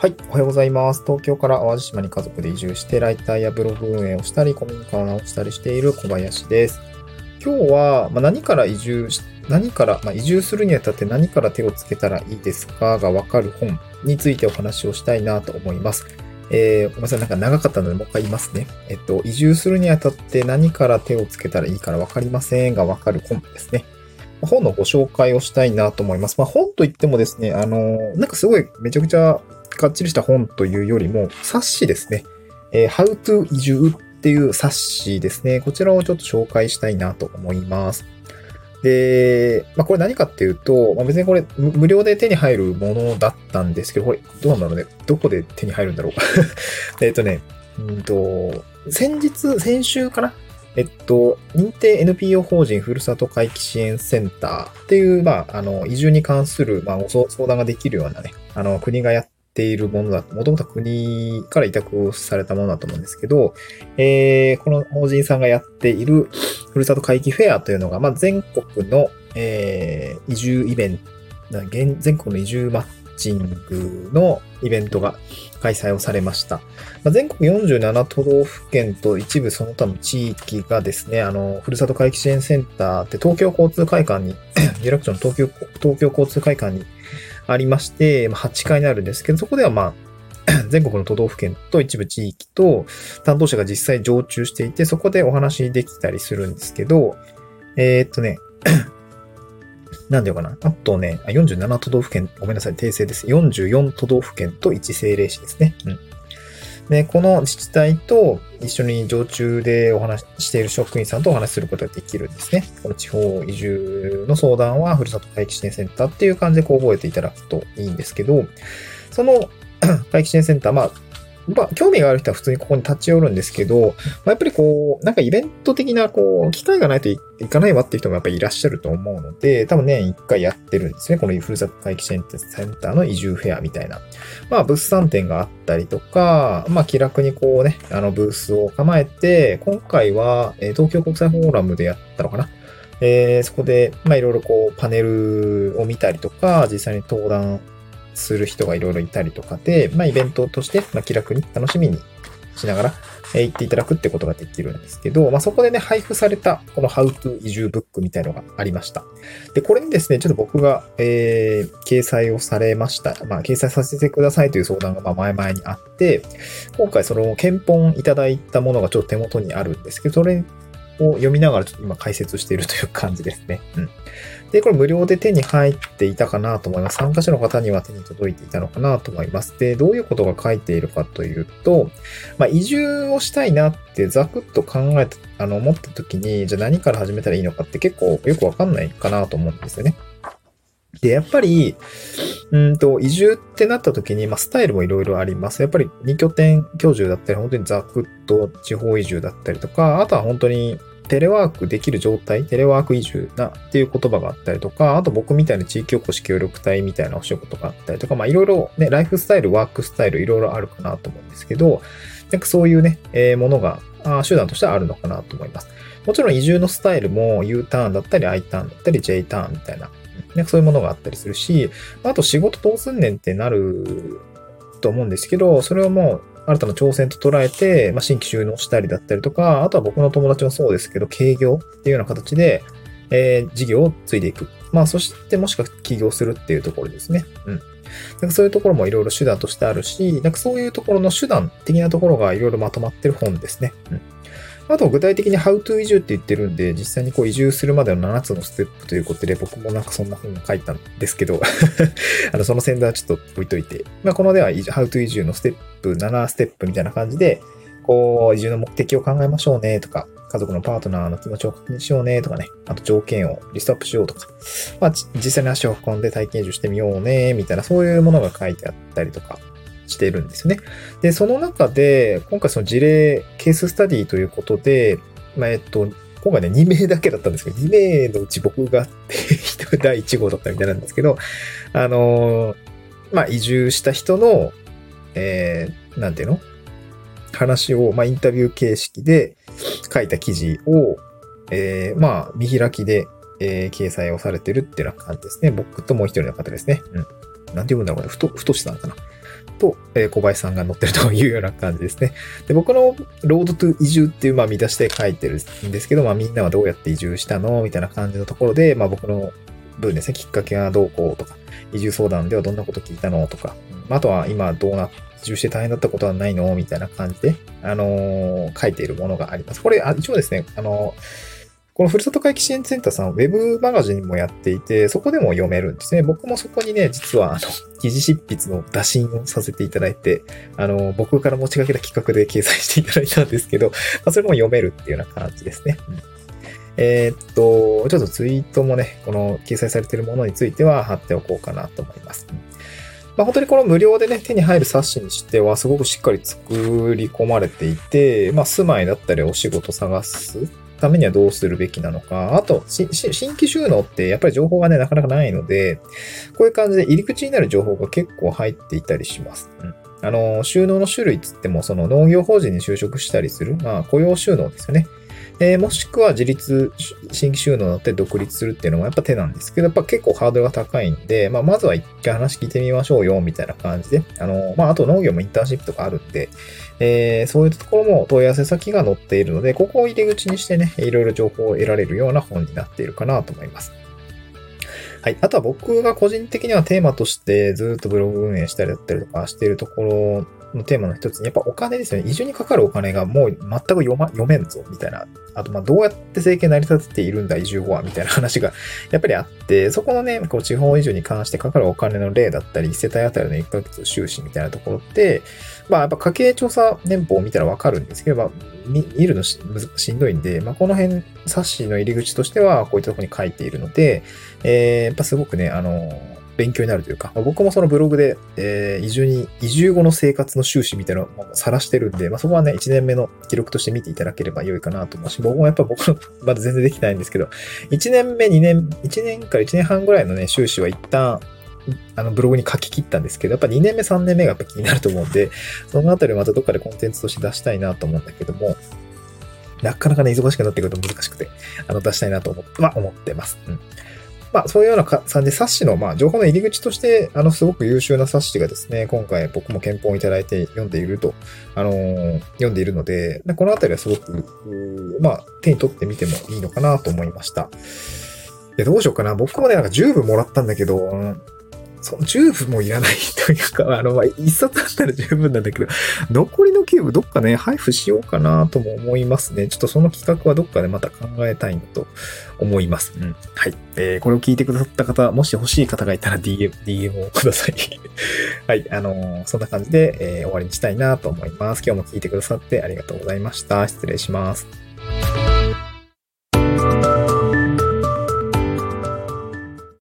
はい、おはようございます。東京から淡路島に家族で移住して、ライターやブログ運営をしたり、古民家を直したりしている小林です。今日は、まあ、何から移住し、何から、まあ、移住するにあたって何から手をつけたらいいですか？がわかる本についてお話をしたいなと思います。えー、ごめんなさい、なんか長かったのでもう一回言いますね。えっと、移住するにあたって何から手をつけたらいいからわかりませんがわかる本ですね。本のご紹介をしたいなと思います。まあ、本といってもですね、あの、なんかすごいめちゃくちゃかっちりした本というよりも、冊子ですね。えー How to 移住っていう冊子ですね。こちらをちょっと紹介したいなと思います。で、まあ、これ何かっていうと、まあ、別にこれ無無料で手に入るものだったんですけど、これどうなんだろうね。どこで手に入るんだろう。えっとね、うんと、先日、先週かなえっと、認定 NPO 法人ふるさと回帰支援センターっていう、まあ、あの、移住に関する、まあ、相談ができるようなね、あの、国がやっているものだと、もともと国から委託をされたものだと思うんですけど、えー、この法人さんがやっているふるさと回帰フェアというのが、まあ、全国の、えー、移住イベント、全国の移住マッチングのイベントが開催をされました。まあ、全国47都道府県と一部その他の地域がですね、あの、ふるさと回帰支援センターって東京交通会館に、有楽町の東京、東京交通会館にありまして、まあ、8階になるんですけど、そこではまあ、全国の都道府県と一部地域と担当者が実際常駐していて、そこでお話できたりするんですけど、えーっとね、なんでよかな？あとね、47都道府県、ごめんなさい、訂正です。44都道府県と1政令市ですね。うん。で、この自治体と一緒に常駐でお話ししている職員さんとお話しすることができるんですね。この地方移住の相談は、ふるさと回帰支援センターっていう感じでこう覚えていただくといいんですけど、その 回帰支援センター、まあ、まあ、興味がある人は普通にここに立ち寄るんですけど、まあ、やっぱりこう、なんかイベント的な、こう、機会がないといかないわっていう人もやっぱりいらっしゃると思うので、多分年1回やってるんですね。このふるさと回帰センターの移住フェアみたいな。まあ、物産展があったりとか、まあ、気楽にこうね、あの、ブースを構えて、今回は、え東京国際フォーラムでやったのかな。えーそこで、まあ、いろいろこう、パネルを見たりとか、実際に登壇する人がいろいろいたりとかで、まあ、イベントとして、まあ、気楽に楽しみにしながら、え行っていただくってことができるんですけど、まあ、そこでね、配布された、この How to 移住ブックみたいのがありました。で、これにですね、ちょっと僕が、えー掲載をされました。まあ、掲載させてくださいという相談が、ま、前々にあって、今回その、検本いただいたものがちょっと手元にあるんですけど、それを読みながらちょっと今解説しているという感じですね。うん。で、これ無料で手に入っていたかなと思います。参加者の方には手に届いていたのかなと思います。で、どういうことが書いているかというと、まあ、移住をしたいなってざくっと考えた、あの、思った時に、じゃあ何から始めたらいいのかって結構よくわかんないかなと思うんですよね。で、やっぱり、うんと、移住ってなった時に、まあ、スタイルもいろいろあります。やっぱり2拠点居住だったり、本当にざくっと地方移住だったりとか、あとは本当にテレワークできる状態、テレワーク移住なっていう言葉があったりとか、あと僕みたいな地域おこし協力隊みたいなお仕事があったりとか、まあいろいろね、ライフスタイル、ワークスタイルいろいろあるかなと思うんですけど、なんかそういうね、えーものが、あ手段としてはあるのかなと思います。もちろん移住のスタイルも U ターンだったり I ターンだったり J ターンみたいな、なんかそういうものがあったりするし、あと仕事どうすんねんってなると思うんですけど、それをもう新たな挑戦と捉えて、まあ、新規収納したりだったりとか、あとは僕の友達もそうですけど、軽業っていうような形で、えー事業を継いでいく。まあ、そしてもしくは起業するっていうところですね。うん。なんかそういうところもいろいろ手段としてあるし、なんかそういうところの手段的なところがいろいろまとまってる本ですね。うん。あと具体的に How to 移住って言ってるんで、実際にこう移住するまでの7つのステップということで、僕もなんかそんな本を書いたんですけど、あの、その宣伝はちょっと置いといて、まあ、このでは、移住 How to 移住のステップ、7ステップみたいな感じで、こう、移住の目的を考えましょうねとか、家族のパートナーの気持ちを確認しようねとかね、あと条件をリストアップしようとか、まあ、実際に足を運んで体験移住してみようね、みたいな、そういうものが書いてあったりとかしてるんですよね。で、その中で、今回その事例、ケーススタディということで、まあ、えっと、今回ね、2名だけだったんですけど、2名のうち僕が 第1号だったみたいなんですけど、あのーまあ、移住した人の、えー、なんていうの？話を、まあ、インタビュー形式で書いた記事を、えー、まあ、見開きで、えー掲載をされてるっていうような感じですね。僕ともう一人の方ですね。うん。なんて読むんだろうね。ふと、ふとしさんかな。と、え小林さんが載ってるというような感じですね。で、僕のロードトゥ移住っていう、まあ、見出しで書いてるんですけど、まあ、みんなはどうやって移住したの？みたいな感じのところで、まあ、僕の分ですね、きっかけはどうこうとか、移住相談ではどんなこと聞いたの？とか、あとは今どうな、移住して大変だったことはないの？みたいな感じで、あのー書いているものがあります。これ、あ一応ですね、あのーこのふるさと回帰支援センターさん、ウェブマガジンもやっていて、そこでも読めるんですね。僕もそこにね、実は、あの、記事執筆の打診をさせていただいて、あの、僕から持ちかけた企画で掲載していただいたんですけど、まあ、それも読めるっていうような感じですね。うんえーっと、ちょっとツイートもね、この掲載されているものについては貼っておこうかなと思います。まあ、本当にこの無料でね、手に入る冊子にしては、すごくしっかり作り込まれていて、まあ、住まいだったりお仕事探すためにはどうするべきなのか、あと、新規収納ってやっぱり情報がね、なかなかないので、こういう感じで入り口になる情報が結構入っていたりします。うんあの、収納の種類つっても、その農業法人に就職したりする、まあ、雇用収納ですよね。えーもしくは自立、新規収納になって独立するっていうのもやっぱ手なんですけど、やっぱ結構ハードルが高いんで、まあ、まずは一回話聞いてみましょうよ、みたいな感じで、あの、まあ、あと農業もインターンシップとかあるんで、えーそういうところも問い合わせ先が載っているので、ここを入り口にしてね、いろいろ情報を得られるような本になっているかなと思います。はい。あとは僕が個人的にはテーマとしてずっとブログ運営したりだったりとかしているところのテーマの一つに、やっぱお金ですよね。移住にかかるお金がもう全く読,、ま、読めんぞ、みたいな。あと、ま、どうやって生計成り立てているんだ、移住後は、みたいな話がやっぱりあって、そこのね、こう地方移住に関してかかるお金の例だったり、世帯当たりの1ヶ月収支みたいなところって、まあ、やっぱ家計調査年報を見たらわかるんですけど、まあ、見るのしんどいんで、まあ、この辺、冊子の入り口としては、こういったところに書いているので、えーやっぱすごくね、あの、勉強になるというか、ま僕もそのブログで、えー移住に、移住後の生活の収支みたいなのを晒してるんで、まあ、そこはね、1年目の記録として見ていただければ良いかなと思うし、僕もやっぱ僕の、まだ全然できてないんですけど、1年目、2年、1年から1年半ぐらいのね、収支は一旦、あのブログに書き切ったんですけど、やっぱ2年目、3年目がやっぱ気になると思うんで、そのあたりまたどっかでコンテンツとして出したいなと思うんだけども、なかなかね、忙しくなってくると難しくて、あの、出したいなと思って、は思ってます。うん。まあ、そういうような感じで、冊子の、まあ、情報の入り口として、あの、すごく優秀な冊子がですね、今回僕も検討いただいて読んでいると、あのー読んでいるので、このあたりはすごく、まあ、手に取ってみてもいいのかなと思いました。で、どうしようかな。僕もね、なんか10部もらったんだけど、その10部もいらないというか、あの、まあ、1冊あったら十分なんだけど、残りの9部どっかね、配布しようかなとも思いますね。ちょっとその企画はどっかでまた考えたいなと思います。うん。はい。えーこれを聞いてくださった方、もし欲しい方がいたら DM、DM をください。はい。あのーそんな感じで、えー終わりにしたいなと思います。今日も聞いてくださってありがとうございました。失礼します。